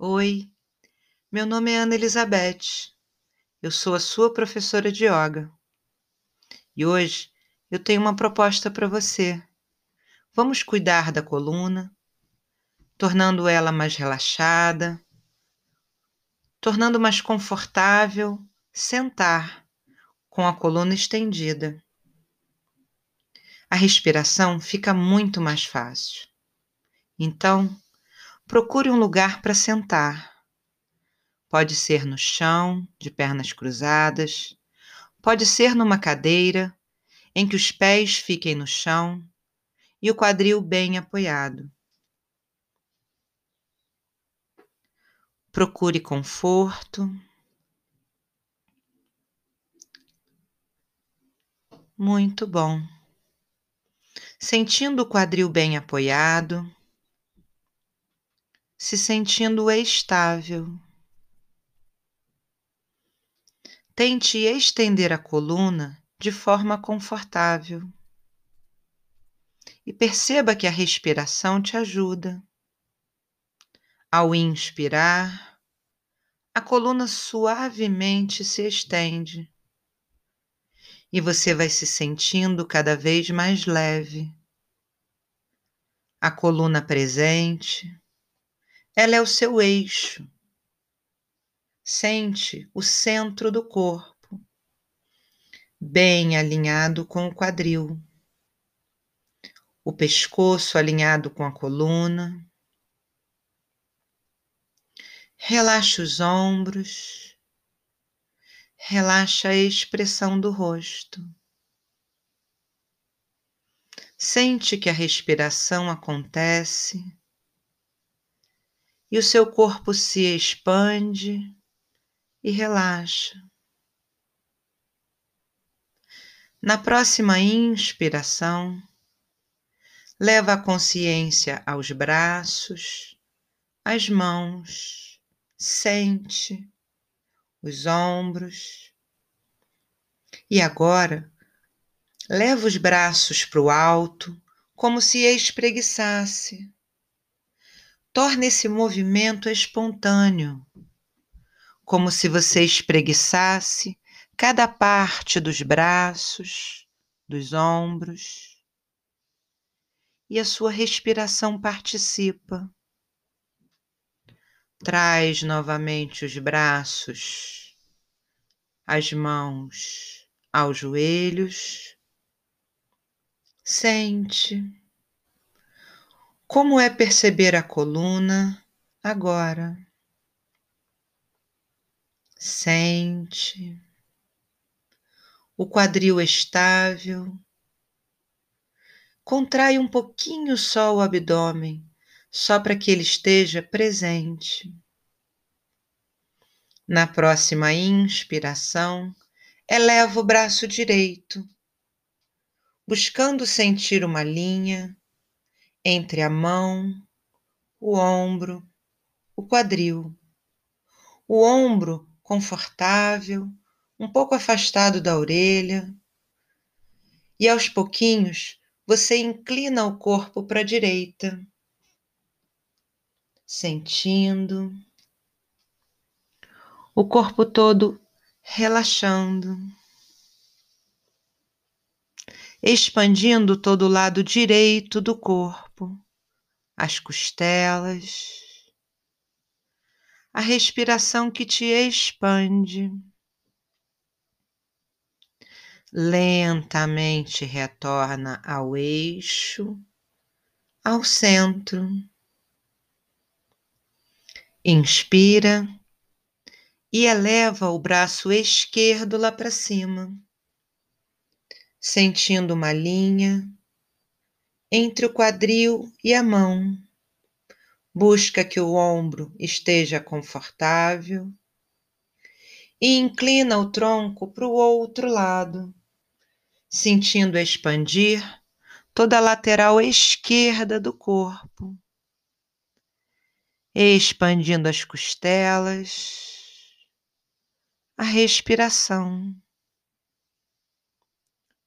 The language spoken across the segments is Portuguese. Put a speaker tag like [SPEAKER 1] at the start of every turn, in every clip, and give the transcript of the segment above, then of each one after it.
[SPEAKER 1] Oi, meu nome é Ana Elizabeth. Eu sou a sua professora de yoga. E hoje eu tenho uma proposta para você. Vamos cuidar da coluna, tornando ela mais relaxada, tornando mais confortável sentar com a coluna estendida. A respiração fica muito mais fácil. Então, procure um lugar para sentar. Pode ser no chão, de pernas cruzadas, pode ser numa cadeira em que os pés fiquem no chão e o quadril bem apoiado. Procure conforto. Muito bom. Sentindo o quadril bem apoiado, se sentindo estável. Tente estender a coluna de forma confortável. E perceba que a respiração te ajuda. Ao inspirar, a coluna suavemente se estende e você vai se sentindo cada vez mais leve. A coluna presente, ela é o seu eixo. Sente o centro do corpo, bem alinhado com o quadril, o pescoço alinhado com a coluna. Relaxa os ombros, relaxa a expressão do rosto. Sente que a respiração acontece e o seu corpo se expande e relaxa. Na próxima inspiração, leva a consciência aos braços, às mãos, sente os ombros. E agora, leva os braços para o alto, como se espreguiçasse. Torne esse movimento espontâneo, como se você espreguiçasse cada parte dos braços, dos ombros. E a sua respiração participa. Traz novamente os braços, as mãos aos joelhos. Sente como é perceber a coluna agora. Sente o quadril estável. Contrai um pouquinho só o abdômen só para que ele esteja presente. Na próxima inspiração, eleva o braço direito, buscando sentir uma linha entre a mão, o ombro, o quadril. O ombro confortável, um pouco afastado da orelha. E aos pouquinhos, você inclina o corpo para a direita sentindo o corpo todo relaxando, expandindo todo o lado direito do corpo, as costelas, a respiração que te expande. Lentamente retorna ao eixo, ao centro Inspira e eleva o braço esquerdo lá para cima, sentindo uma linha entre o quadril e a mão. Busca que o ombro esteja confortável e inclina o tronco para o outro lado, sentindo expandir toda a lateral esquerda do corpo expandindo as costelas, a respiração.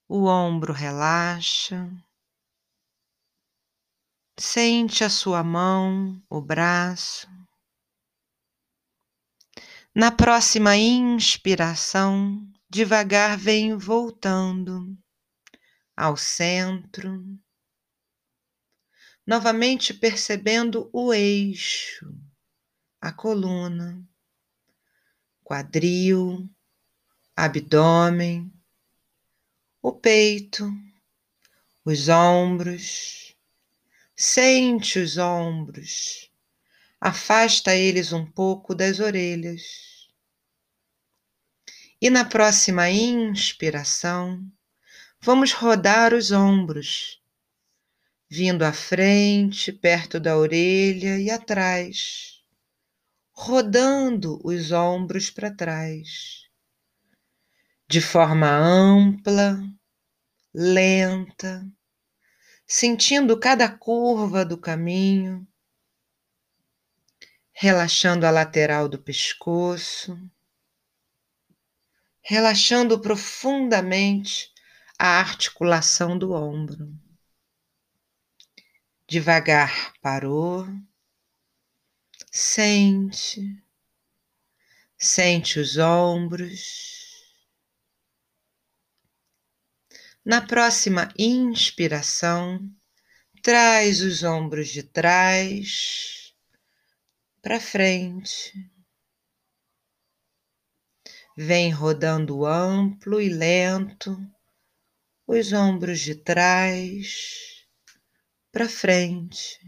[SPEAKER 1] O ombro relaxa. Sente a sua mão, o braço. Na próxima inspiração, devagar vem voltando ao centro, novamente percebendo o eixo, a coluna, quadril, abdômen, o peito, os ombros. Sente os ombros, afasta eles um pouco das orelhas. E na próxima inspiração, vamos rodar os ombros, vindo à frente, perto da orelha e atrás, rodando os ombros para trás, de forma ampla, lenta, sentindo cada curva do caminho, relaxando a lateral do pescoço, relaxando profundamente a articulação do ombro. Devagar parou, sente, sente os ombros Na próxima inspiração, traz os ombros de trás para frente. Vem rodando amplo e lento os ombros de trás para frente.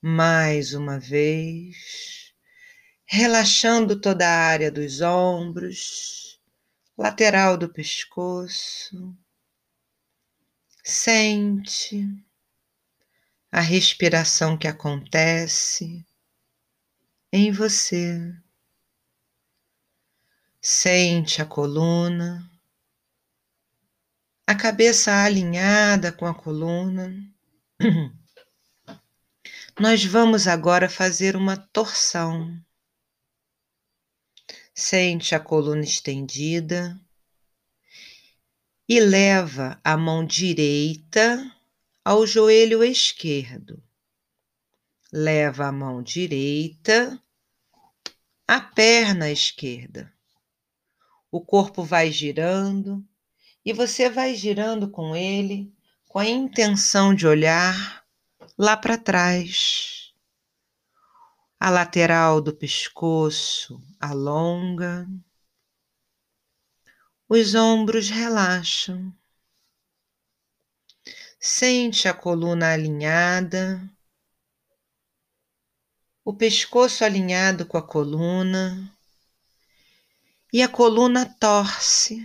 [SPEAKER 1] Mais uma vez, relaxando toda a área dos ombros, lateral do pescoço Sente a respiração que acontece em você. Sente a coluna, a cabeça alinhada com a coluna. Nós vamos agora fazer uma torção. Sente a coluna estendida e leva a mão direita ao joelho esquerdo. Leva a mão direita à perna esquerda. O corpo vai girando e você vai girando com ele com a intenção de olhar lá para trás. A lateral do pescoço alonga os ombros relaxam. Sente a coluna alinhada, o pescoço alinhado com a coluna e a coluna torce.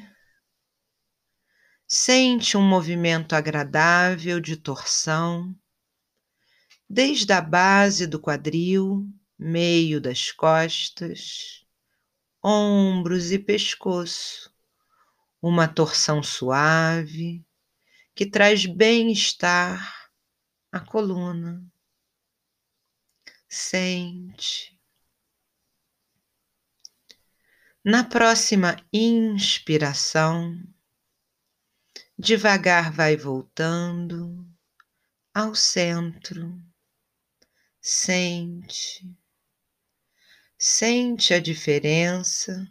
[SPEAKER 1] Sente um movimento agradável de torção, desde a base do quadril, meio das costas, ombros e pescoço uma torção suave que traz bem-estar à coluna. Sente. Na próxima inspiração, devagar vai voltando ao centro. Sente. Sente a diferença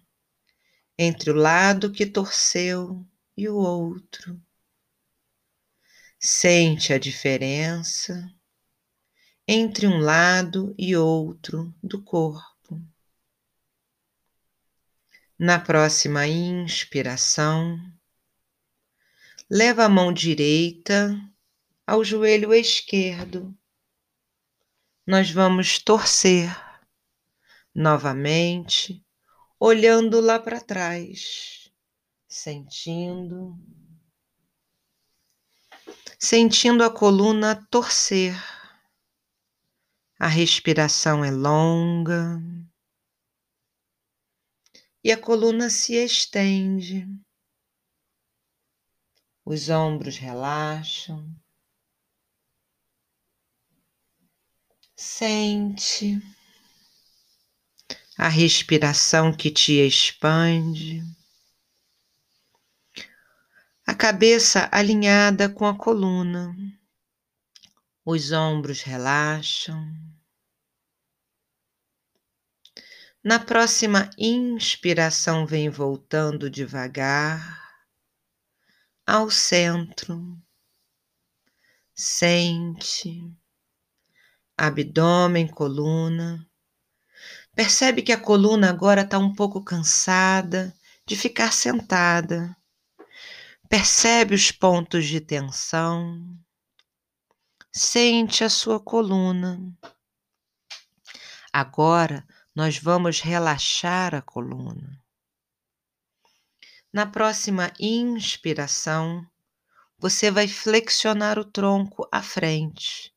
[SPEAKER 1] entre o lado que torceu e o outro. Sente a diferença entre um lado e outro do corpo. Na próxima inspiração, leva a mão direita ao joelho esquerdo. Nós vamos torcer novamente olhando lá para trás, sentindo, sentindo a coluna torcer. A respiração é longa e a coluna se estende. Os ombros relaxam. Sente a respiração que te expande, a cabeça alinhada com a coluna, os ombros relaxam, Na próxima inspiração, vem voltando devagar ao centro. Sente abdômen, coluna. Percebe que a coluna agora está um pouco cansada de ficar sentada. Percebe os pontos de tensão. Sente a sua coluna. Agora nós vamos relaxar a coluna. Na próxima inspiração, você vai flexionar o tronco à frente,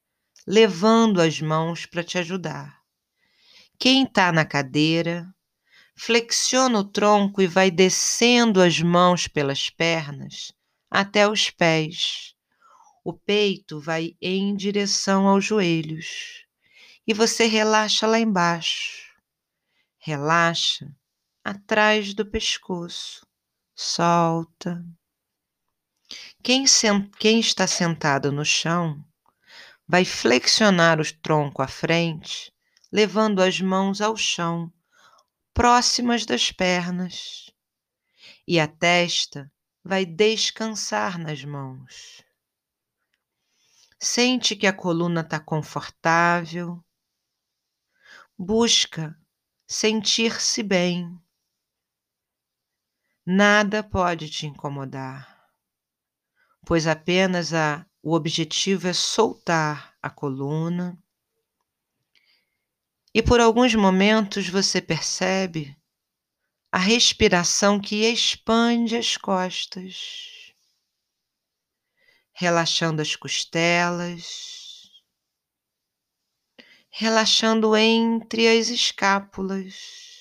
[SPEAKER 1] levando as mãos para te ajudar. Quem está na cadeira, flexiona o tronco e vai descendo as mãos pelas pernas até os pés. O peito vai em direção aos joelhos e você relaxa lá embaixo. Relaxa atrás do pescoço. Solta. Quem, quem está sentado no chão vai flexionar o tronco à frente, levando as mãos ao chão, próximas das pernas, e a testa vai descansar nas mãos. Sente que a coluna está confortável. Busca sentir-se bem. Nada pode te incomodar, pois apenas a, o objetivo é soltar a coluna. E por alguns momentos você percebe a respiração que expande as costas, relaxando as costelas relaxando entre as escápulas.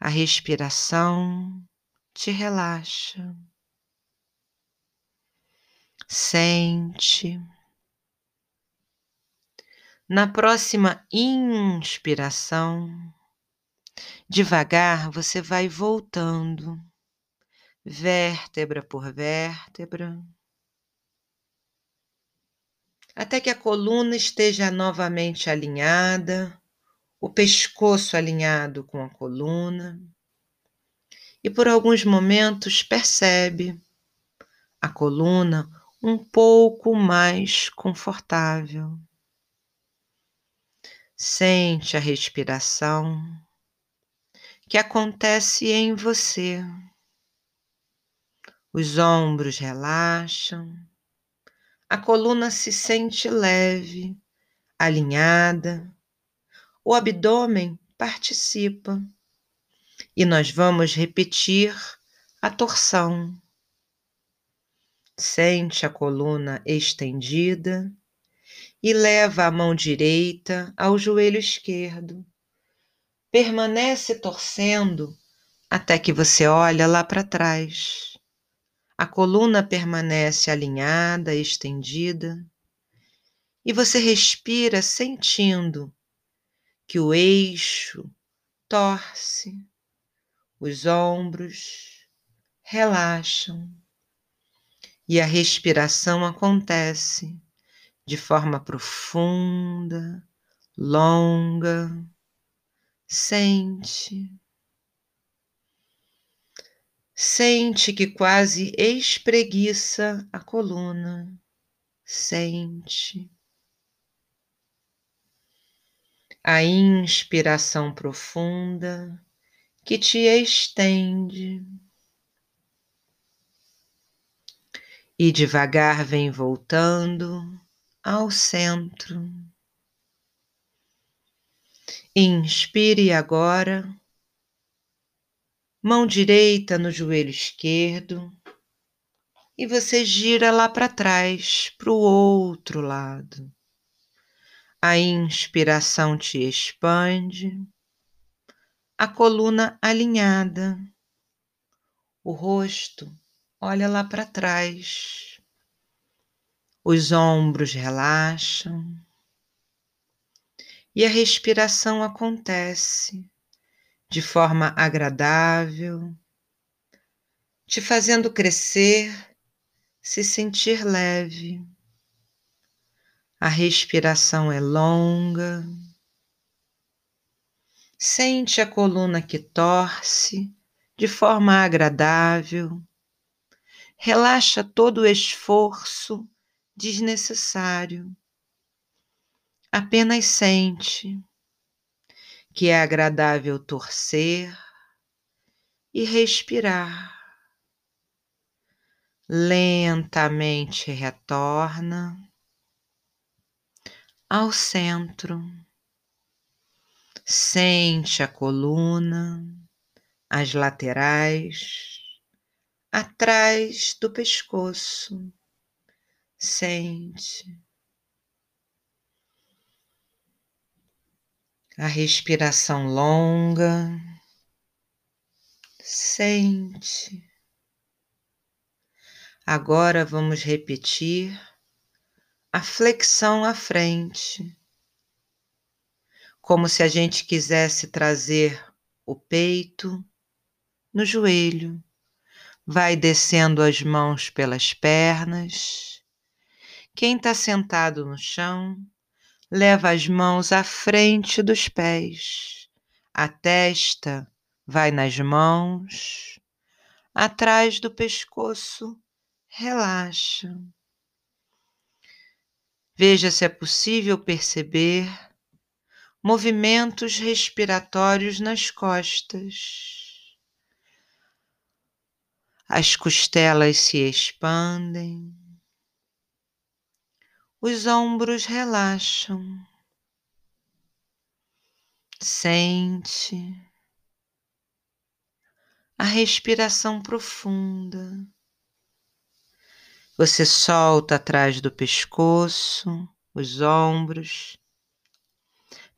[SPEAKER 1] A respiração te relaxa. Sente. Na próxima inspiração, devagar você vai voltando, vértebra por vértebra até que a coluna esteja novamente alinhada, o pescoço alinhado com a coluna. E por alguns momentos percebe a coluna um pouco mais confortável. Sente a respiração que acontece em você. Os ombros relaxam a coluna se sente leve, alinhada, o abdômen participa e nós vamos repetir a torção. Sente a coluna estendida e leva a mão direita ao joelho esquerdo. Permanece torcendo até que você olha lá para trás. A coluna permanece alinhada, estendida, e você respira sentindo que o eixo torce, os ombros relaxam e a respiração acontece de forma profunda, longa. Sente Sente que quase espreguiça a coluna. Sente. A inspiração profunda que te estende. E devagar vem voltando ao centro. Inspire agora. Mão direita no joelho esquerdo. E você gira lá para trás, para o outro lado. A inspiração te expande, a coluna alinhada, o rosto olha lá para trás, os ombros relaxam e a respiração acontece de forma agradável, te fazendo crescer, se sentir leve. A respiração é longa, Sente a coluna que torce de forma agradável. Relaxa todo o esforço desnecessário. Apenas sente que é agradável torcer e respirar. Lentamente retorna ao centro. Sente a coluna, as laterais, atrás do pescoço. Sente a respiração longa. Sente. Agora vamos repetir a flexão à frente, como se a gente quisesse trazer o peito no joelho. Vai descendo as mãos pelas pernas. Quem está sentado no chão, leva as mãos à frente dos pés. A testa vai nas mãos, atrás do pescoço, relaxa. Veja se é possível perceber movimentos respiratórios nas costas. As costelas se expandem, os ombros relaxam. Sente a respiração profunda. Você solta atrás do pescoço, os ombros.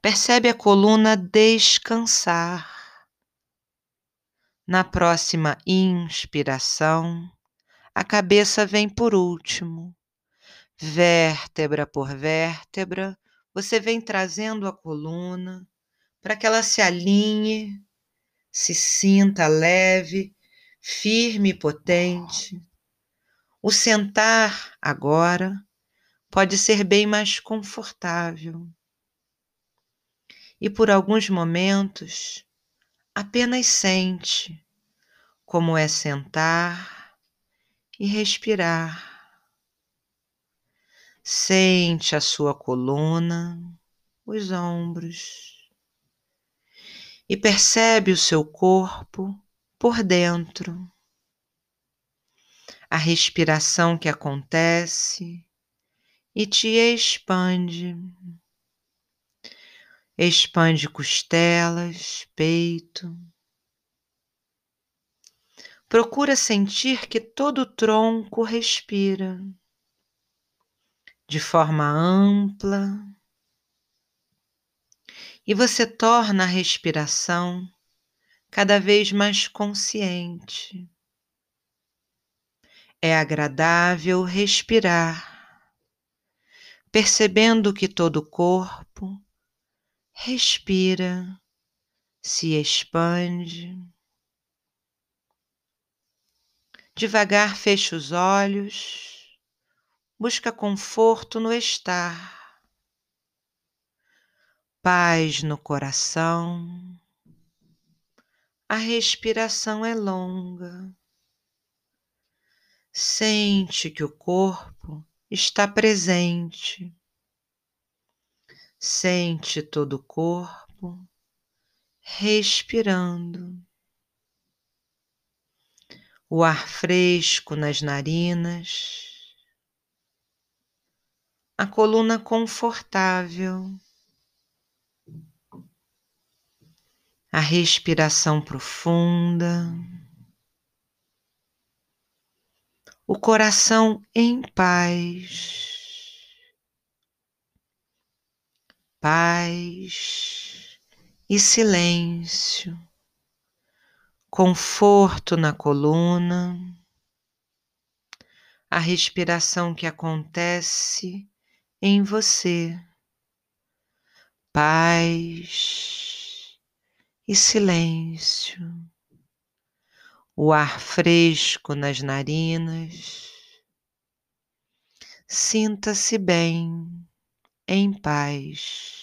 [SPEAKER 1] Percebe a coluna descansar. Na próxima inspiração, a cabeça vem por último. Vértebra por vértebra, você vem trazendo a coluna para que ela se alinhe, se sinta leve, firme e potente o sentar agora pode ser bem mais confortável. E por alguns momentos, apenas sente como é sentar e respirar. Sente a sua coluna, os ombros e percebe o seu corpo por dentro a respiração que acontece e te expande. Expande costelas, peito. Procura sentir que todo o tronco respira de forma ampla e você torna a respiração cada vez mais consciente. É agradável respirar, percebendo que todo o corpo respira, se expande. Devagar fecha os olhos, busca conforto no estar, paz no coração. A respiração é longa. Sente que o corpo está presente. Sente todo o corpo respirando. O ar fresco nas narinas. A coluna confortável. A respiração profunda. o coração em paz. Paz e silêncio, conforto na coluna, a respiração que acontece em você, paz e silêncio o ar fresco nas narinas. Sinta-se bem, em paz.